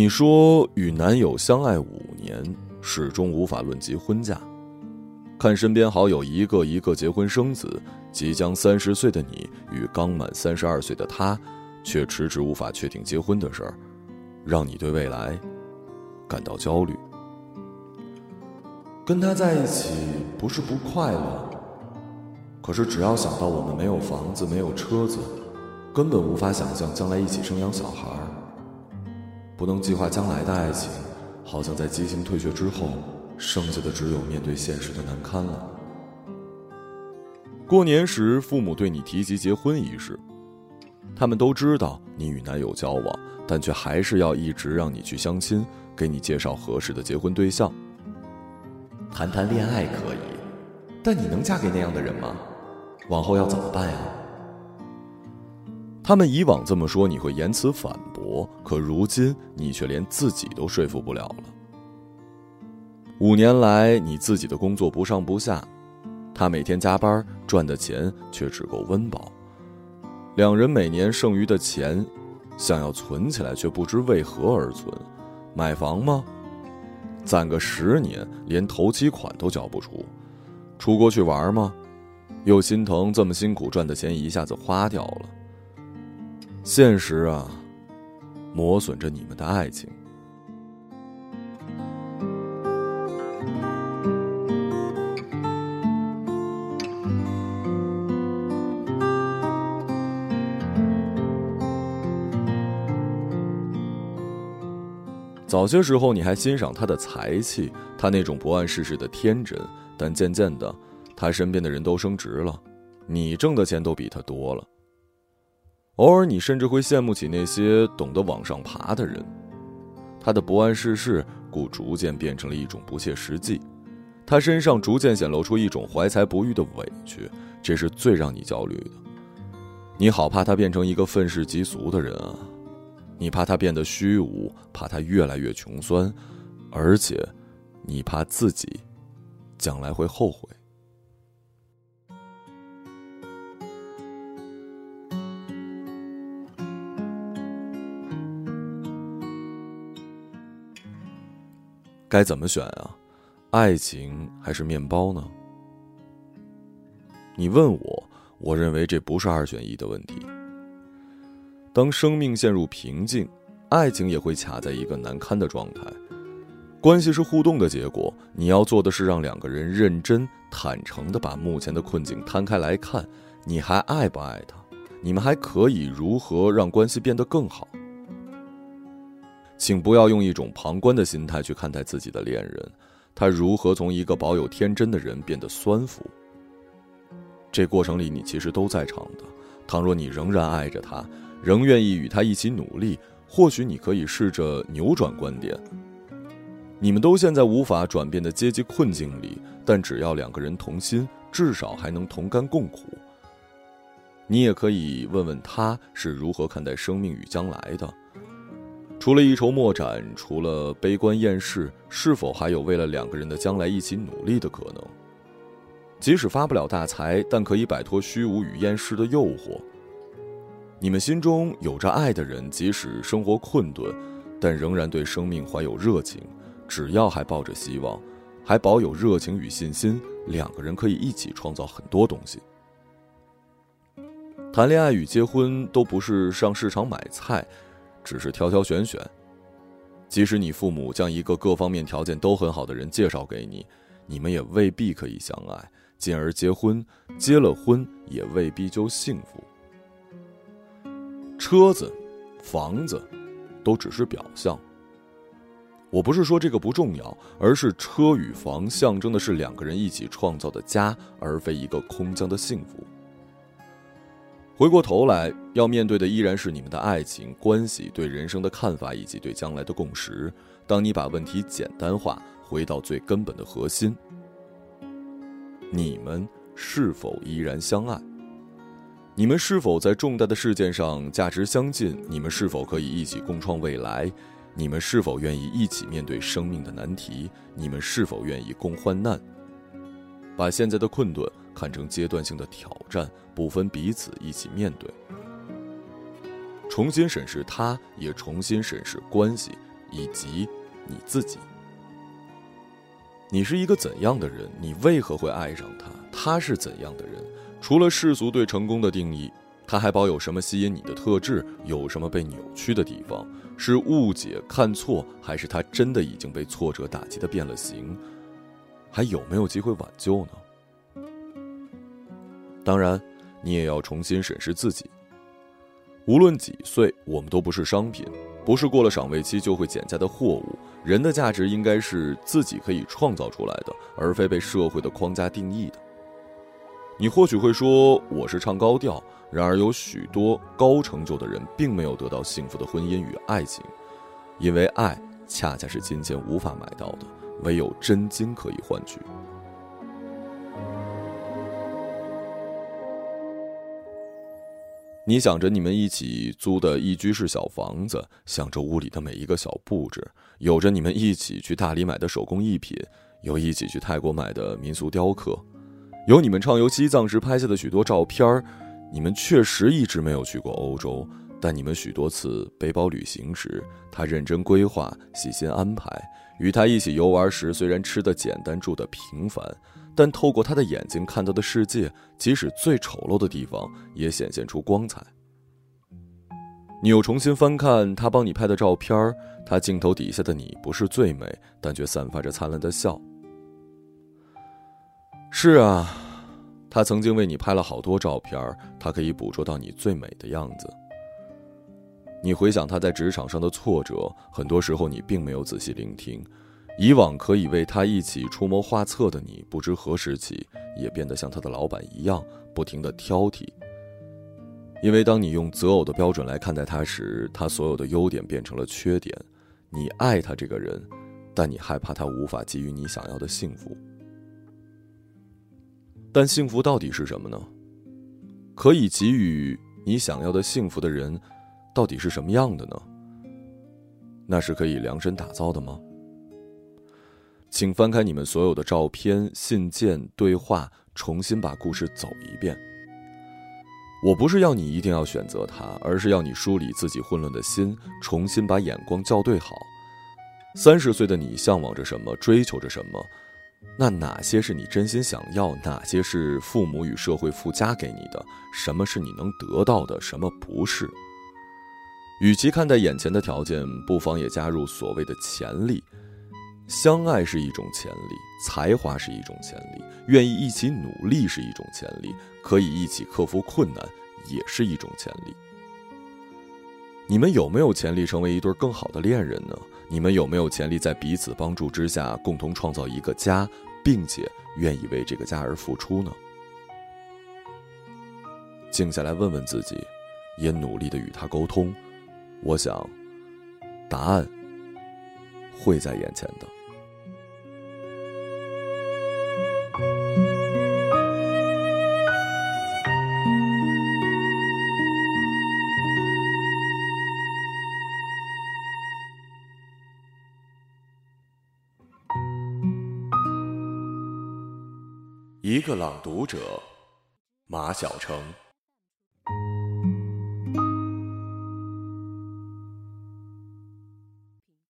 你说与男友相爱五年，始终无法论及婚嫁。看身边好友一个一个结婚生子，即将三十岁的你与刚满三十二岁的他，却迟迟无法确定结婚的事儿，让你对未来感到焦虑。跟他在一起不是不快乐，可是只要想到我们没有房子、没有车子，根本无法想象将来一起生养小孩。不能计划将来的爱情，好像在激情退却之后，剩下的只有面对现实的难堪了。过年时，父母对你提及结婚一事，他们都知道你与男友交往，但却还是要一直让你去相亲，给你介绍合适的结婚对象。谈谈恋爱可以，但你能嫁给那样的人吗？往后要怎么办呀？他们以往这么说，你会言辞反驳；可如今，你却连自己都说服不了了。五年来，你自己的工作不上不下，他每天加班赚的钱却只够温饱。两人每年剩余的钱，想要存起来，却不知为何而存。买房吗？攒个十年，连头期款都交不出。出国去玩吗？又心疼这么辛苦赚的钱一下子花掉了。现实啊，磨损着你们的爱情。早些时候，你还欣赏他的才气，他那种不谙世事的天真。但渐渐的，他身边的人都升职了，你挣的钱都比他多了。偶尔，你甚至会羡慕起那些懂得往上爬的人。他的不谙世事，故逐渐变成了一种不切实际。他身上逐渐显露出一种怀才不遇的委屈，这是最让你焦虑的。你好怕他变成一个愤世嫉俗的人啊！你怕他变得虚无，怕他越来越穷酸，而且，你怕自己将来会后悔。该怎么选啊？爱情还是面包呢？你问我，我认为这不是二选一的问题。当生命陷入瓶颈，爱情也会卡在一个难堪的状态。关系是互动的结果，你要做的是让两个人认真、坦诚的把目前的困境摊开来看。你还爱不爱他？你们还可以如何让关系变得更好？请不要用一种旁观的心态去看待自己的恋人，他如何从一个保有天真的人变得酸腐？这过程里你其实都在场的。倘若你仍然爱着他，仍愿意与他一起努力，或许你可以试着扭转观点。你们都陷在无法转变的阶级困境里，但只要两个人同心，至少还能同甘共苦。你也可以问问他是如何看待生命与将来的。除了一筹莫展，除了悲观厌世，是否还有为了两个人的将来一起努力的可能？即使发不了大财，但可以摆脱虚无与厌世的诱惑。你们心中有着爱的人，即使生活困顿，但仍然对生命怀有热情。只要还抱着希望，还保有热情与信心，两个人可以一起创造很多东西。谈恋爱与结婚都不是上市场买菜，只是挑挑选选。即使你父母将一个各方面条件都很好的人介绍给你，你们也未必可以相爱，进而结婚。结了婚也未必就幸福。车子、房子，都只是表象。我不是说这个不重要，而是车与房象征的是两个人一起创造的家，而非一个空降的幸福。回过头来，要面对的依然是你们的爱情关系、对人生的看法以及对将来的共识。当你把问题简单化，回到最根本的核心：你们是否依然相爱？你们是否在重大的事件上价值相近？你们是否可以一起共创未来？你们是否愿意一起面对生命的难题？你们是否愿意共患难？把现在的困顿看成阶段性的挑战，不分彼此一起面对。重新审视他，也重新审视关系，以及你自己。你是一个怎样的人？你为何会爱上他？他是怎样的人？除了世俗对成功的定义，他还保有什么吸引你的特质？有什么被扭曲的地方？是误解、看错，还是他真的已经被挫折打击的变了形？还有没有机会挽救呢？当然，你也要重新审视自己。无论几岁，我们都不是商品，不是过了赏味期就会减价的货物。人的价值应该是自己可以创造出来的，而非被社会的框架定义的。你或许会说我是唱高调，然而有许多高成就的人并没有得到幸福的婚姻与爱情，因为爱恰恰是金钱无法买到的，唯有真金可以换取。你想着你们一起租的一居室小房子，想着屋里的每一个小布置，有着你们一起去大理买的手工艺品，有一起去泰国买的民俗雕刻，有你们畅游西藏时拍下的许多照片儿。你们确实一直没有去过欧洲，但你们许多次背包旅行时，他认真规划、细心安排；与他一起游玩时，虽然吃的简单、住的平凡。但透过他的眼睛看到的世界，即使最丑陋的地方，也显现出光彩。你又重新翻看他帮你拍的照片他镜头底下的你不是最美，但却散发着灿烂的笑。是啊，他曾经为你拍了好多照片他可以捕捉到你最美的样子。你回想他在职场上的挫折，很多时候你并没有仔细聆听。以往可以为他一起出谋划策的你，不知何时起也变得像他的老板一样，不停的挑剔。因为当你用择偶的标准来看待他时，他所有的优点变成了缺点。你爱他这个人，但你害怕他无法给予你想要的幸福。但幸福到底是什么呢？可以给予你想要的幸福的人，到底是什么样的呢？那是可以量身打造的吗？请翻开你们所有的照片、信件、对话，重新把故事走一遍。我不是要你一定要选择他，而是要你梳理自己混乱的心，重新把眼光校对好。三十岁的你向往着什么，追求着什么？那哪些是你真心想要？哪些是父母与社会附加给你的？什么是你能得到的？什么不是？与其看待眼前的条件，不妨也加入所谓的潜力。相爱是一种潜力，才华是一种潜力，愿意一起努力是一种潜力，可以一起克服困难也是一种潜力。你们有没有潜力成为一对更好的恋人呢？你们有没有潜力在彼此帮助之下共同创造一个家，并且愿意为这个家而付出呢？静下来问问自己，也努力的与他沟通，我想，答案会在眼前的。一个朗读者，马晓成。